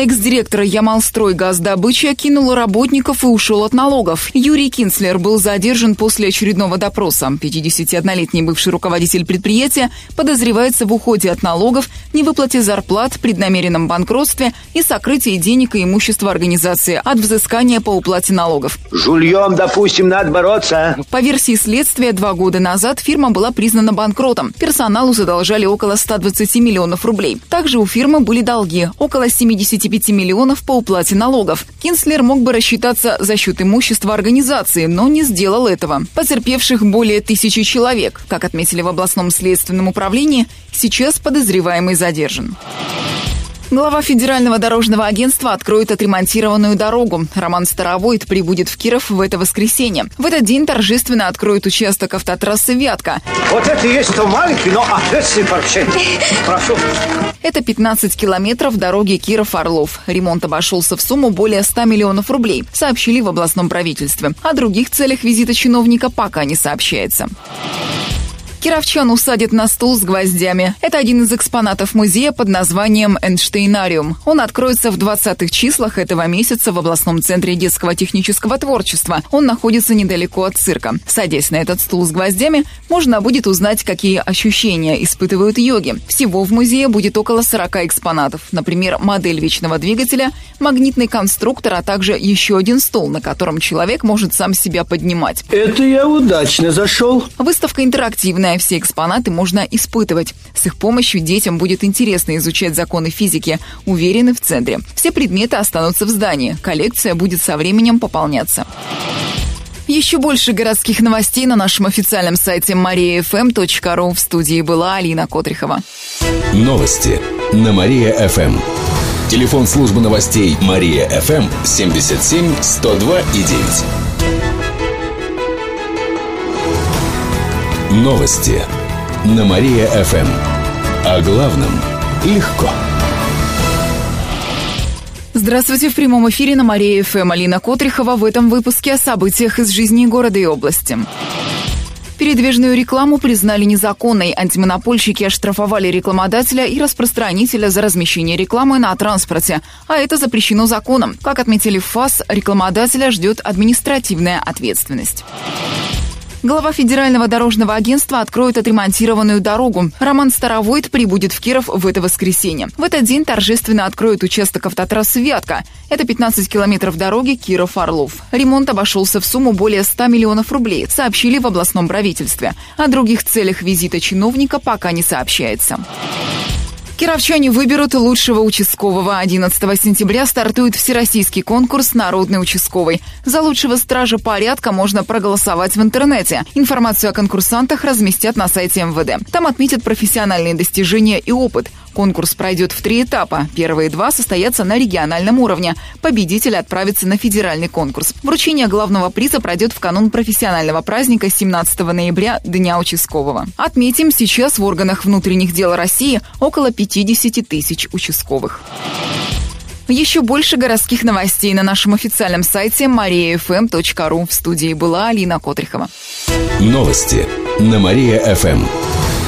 Экс-директор Ямалстрой газдобычи кинул работников и ушел от налогов. Юрий Кинцлер был задержан после очередного допроса. 51-летний бывший руководитель предприятия подозревается в уходе от налогов, невыплате зарплат, преднамеренном банкротстве и сокрытии денег и имущества организации от взыскания по уплате налогов. Жульем, допустим, надо бороться. По версии следствия, два года назад фирма была признана банкротом. Персоналу задолжали около 120 миллионов рублей. Также у фирмы были долги – около 70 25 миллионов по уплате налогов. Кинслер мог бы рассчитаться за счет имущества организации, но не сделал этого. Потерпевших более тысячи человек. Как отметили в областном следственном управлении, сейчас подозреваемый задержан. Глава Федерального дорожного агентства откроет отремонтированную дорогу. Роман Старовойт прибудет в Киров в это воскресенье. В этот день торжественно откроет участок автотрассы «Вятка». Вот это и есть то маленький, но ответственный поручение. Прошу. Это 15 километров дороги Киров-Орлов. Ремонт обошелся в сумму более 100 миллионов рублей, сообщили в областном правительстве. О других целях визита чиновника пока не сообщается. Кировчан усадят на стул с гвоздями. Это один из экспонатов музея под названием «Эйнштейнариум». Он откроется в 20-х числах этого месяца в областном центре детского технического творчества. Он находится недалеко от цирка. Садясь на этот стул с гвоздями, можно будет узнать, какие ощущения испытывают йоги. Всего в музее будет около 40 экспонатов. Например, модель вечного двигателя, магнитный конструктор, а также еще один стул, на котором человек может сам себя поднимать. Это я удачно зашел. Выставка интерактивная Зная все экспонаты, можно испытывать. С их помощью детям будет интересно изучать законы физики. Уверены в центре. Все предметы останутся в здании. Коллекция будет со временем пополняться. Еще больше городских новостей на нашем официальном сайте mariafm.ru. В студии была Алина Котрихова. Новости на Мария-ФМ. Телефон службы новостей Мария-ФМ 77 102 и 9. Новости на Мария-ФМ. О главном легко. Здравствуйте в прямом эфире на Мария-ФМ. Алина Котрихова в этом выпуске о событиях из жизни города и области. Передвижную рекламу признали незаконной. Антимонопольщики оштрафовали рекламодателя и распространителя за размещение рекламы на транспорте. А это запрещено законом. Как отметили в ФАС, рекламодателя ждет административная ответственность. Глава Федерального дорожного агентства откроет отремонтированную дорогу. Роман Старовойт прибудет в Киров в это воскресенье. В этот день торжественно откроет участок автотрассы «Вятка». Это 15 километров дороги Киров-Орлов. Ремонт обошелся в сумму более 100 миллионов рублей, сообщили в областном правительстве. О других целях визита чиновника пока не сообщается. Кировчане выберут лучшего участкового. 11 сентября стартует всероссийский конкурс «Народный участковый». За лучшего стража порядка можно проголосовать в интернете. Информацию о конкурсантах разместят на сайте МВД. Там отметят профессиональные достижения и опыт. Конкурс пройдет в три этапа. Первые два состоятся на региональном уровне. Победитель отправится на федеральный конкурс. Вручение главного приза пройдет в канун профессионального праздника 17 ноября Дня участкового. Отметим, сейчас в органах внутренних дел России около 50 тысяч участковых. Еще больше городских новостей на нашем официальном сайте mariafm.ru. В студии была Алина Котрихова. Новости на Мария-ФМ.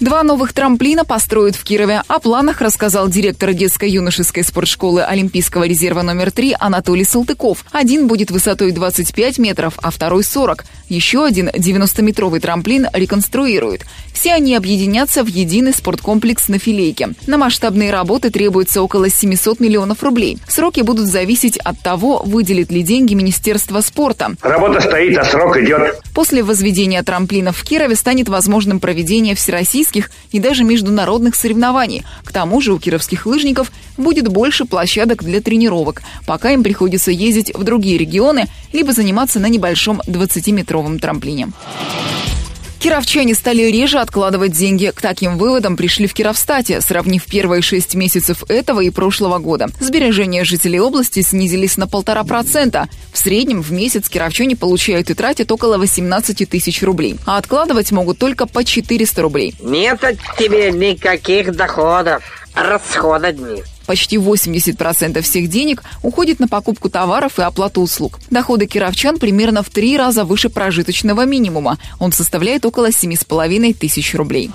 Два новых трамплина построят в Кирове. О планах рассказал директор детско-юношеской спортшколы Олимпийского резерва номер 3 Анатолий Салтыков. Один будет высотой 25 метров, а второй 40. Еще один 90-метровый трамплин реконструируют. Все они объединятся в единый спорткомплекс на Филейке. На масштабные работы требуется около 700 миллионов рублей. Сроки будут зависеть от того, выделит ли деньги Министерство спорта. Работа стоит, а срок идет. После возведения трамплинов в Кирове станет возможным проведение всероссийских всероссийских и даже международных соревнований. К тому же у кировских лыжников будет больше площадок для тренировок, пока им приходится ездить в другие регионы, либо заниматься на небольшом 20-метровом трамплине. Кировчане стали реже откладывать деньги. К таким выводам пришли в Кировстате, сравнив первые шесть месяцев этого и прошлого года. Сбережения жителей области снизились на полтора процента. В среднем в месяц кировчане получают и тратят около 18 тысяч рублей. А откладывать могут только по 400 рублей. Нет от тебе никаких доходов. Расход одни. Почти 80% всех денег уходит на покупку товаров и оплату услуг. Доходы кировчан примерно в три раза выше прожиточного минимума. Он составляет около 7,5 тысяч рублей.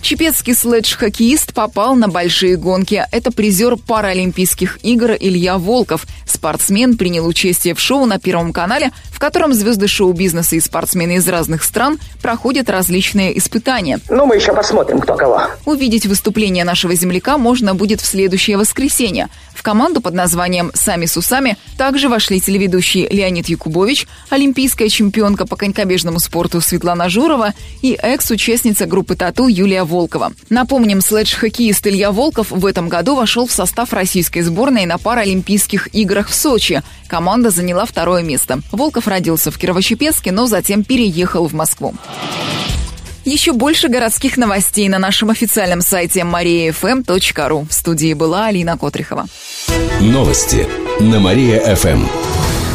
Чепецкий следж-хоккеист попал на большие гонки. Это призер Паралимпийских игр Илья Волков. Спортсмен принял участие в шоу на Первом канале, в котором звезды шоу-бизнеса и спортсмены из разных стран проходят различные испытания. Ну, мы еще посмотрим, кто кого. Увидеть выступление нашего земляка можно будет в следующее воскресенье. В команду под названием «Сами с усами» также вошли телеведущий Леонид Якубович, олимпийская чемпионка по конькобежному спорту Светлана Журова и экс-участница группы «Тату» Юлия Волкова. Напомним, следж-хоккеист Илья Волков в этом году вошел в состав российской сборной на Паралимпийских играх в Сочи. Команда заняла второе место. Волков родился в Кирово-Чепецке, но затем переехал в Москву. Еще больше городских новостей на нашем официальном сайте mariafm.ru. В студии была Алина Котрихова. Новости на Мария-ФМ.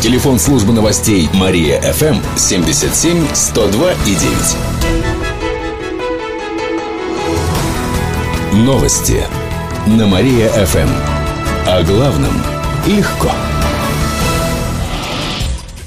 Телефон службы новостей Мария-ФМ 77 102 и 9. Новости на Мария-ФМ. О главном легко.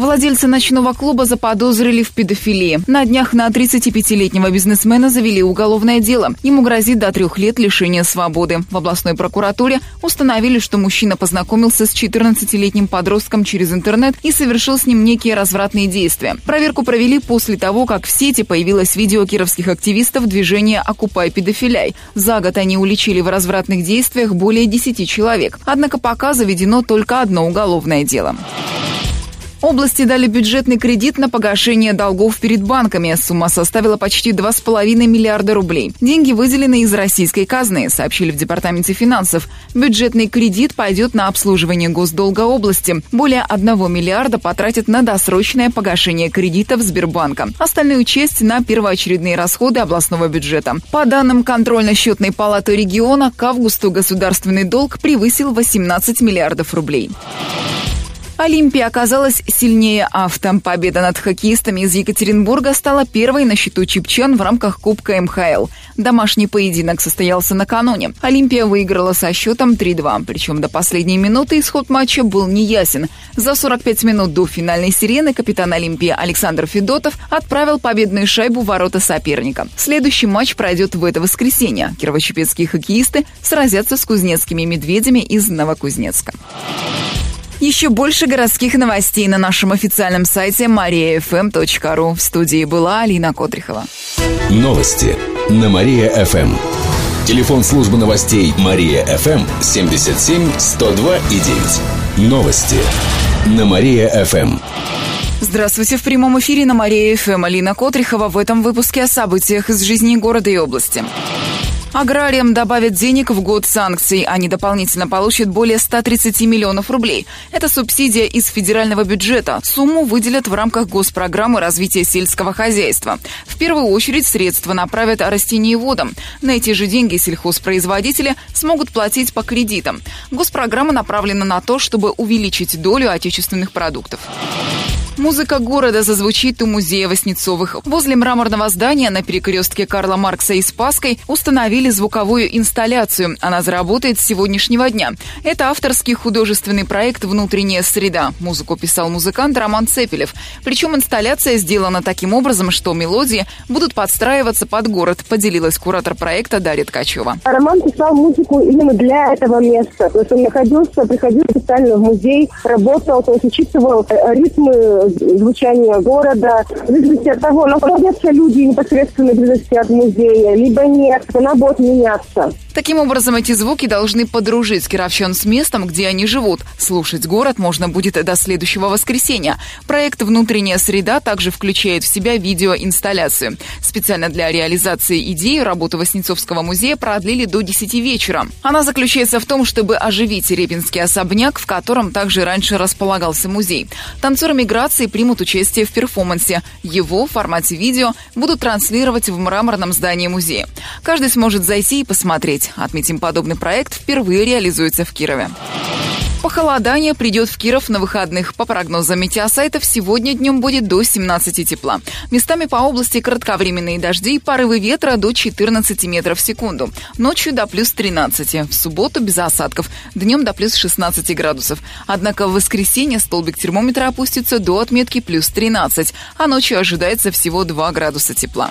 Владельца ночного клуба заподозрили в педофилии. На днях на 35-летнего бизнесмена завели уголовное дело. Ему грозит до трех лет лишения свободы. В областной прокуратуре установили, что мужчина познакомился с 14-летним подростком через интернет и совершил с ним некие развратные действия. Проверку провели после того, как в сети появилось видео кировских активистов движения «Окупай педофиляй». За год они уличили в развратных действиях более 10 человек. Однако пока заведено только одно уголовное дело. Области дали бюджетный кредит на погашение долгов перед банками. Сумма составила почти 2,5 миллиарда рублей. Деньги выделены из российской казны, сообщили в Департаменте финансов. Бюджетный кредит пойдет на обслуживание госдолга области. Более 1 миллиарда потратят на досрочное погашение кредитов Сбербанка. Остальную часть на первоочередные расходы областного бюджета. По данным контрольно-счетной палаты региона, к августу государственный долг превысил 18 миллиардов рублей. Олимпия оказалась сильнее авто. Победа над хоккеистами из Екатеринбурга стала первой на счету чипчан в рамках Кубка МХЛ. Домашний поединок состоялся накануне. Олимпия выиграла со счетом 3-2. Причем до последней минуты исход матча был неясен. За 45 минут до финальной сирены капитан Олимпии Александр Федотов отправил победную шайбу в ворота соперника. Следующий матч пройдет в это воскресенье. Кирово-Чепецкие хоккеисты сразятся с кузнецкими медведями из Новокузнецка. Еще больше городских новостей на нашем официальном сайте mariafm.ru. В студии была Алина Котрихова. Новости на Мария-ФМ. Телефон службы новостей Мария-ФМ 77 102 и 9. Новости на Мария-ФМ. Здравствуйте, в прямом эфире на Мария-ФМ. Алина Котрихова в этом выпуске о событиях из жизни города и области. Аграриям добавят денег в год санкций. Они дополнительно получат более 130 миллионов рублей. Это субсидия из федерального бюджета. Сумму выделят в рамках госпрограммы развития сельского хозяйства. В первую очередь средства направят растениеводам. На эти же деньги сельхозпроизводители смогут платить по кредитам. Госпрограмма направлена на то, чтобы увеличить долю отечественных продуктов. Музыка города зазвучит у музея Воснецовых. Возле мраморного здания на перекрестке Карла Маркса и Спаской установили звуковую инсталляцию. Она заработает с сегодняшнего дня. Это авторский художественный проект «Внутренняя среда». Музыку писал музыкант Роман Цепелев. Причем инсталляция сделана таким образом, что мелодии будут подстраиваться под город, поделилась куратор проекта Дарья Ткачева. Роман писал музыку именно для этого места. То есть он находился, приходил специально в музей, работал, то есть учитывал ритмы звучание города, в зависимости от того, находятся люди непосредственно близости от музея, либо нет, она будет меняться. Таким образом, эти звуки должны подружить кировчан с местом, где они живут. Слушать город можно будет до следующего воскресенья. Проект «Внутренняя среда» также включает в себя видеоинсталляцию. Специально для реализации идеи работу Воснецовского музея продлили до 10 вечера. Она заключается в том, чтобы оживить Репинский особняк, в котором также раньше располагался музей. Танцоры миграции примут участие в перформансе. Его в формате видео будут транслировать в мраморном здании музея. Каждый сможет зайти и посмотреть посмотреть. Отметим, подобный проект впервые реализуется в Кирове. Похолодание придет в Киров на выходных. По прогнозам метеосайтов, сегодня днем будет до 17 тепла. Местами по области кратковременные дожди и порывы ветра до 14 метров в секунду. Ночью до плюс 13. В субботу без осадков. Днем до плюс 16 градусов. Однако в воскресенье столбик термометра опустится до отметки плюс 13, а ночью ожидается всего 2 градуса тепла.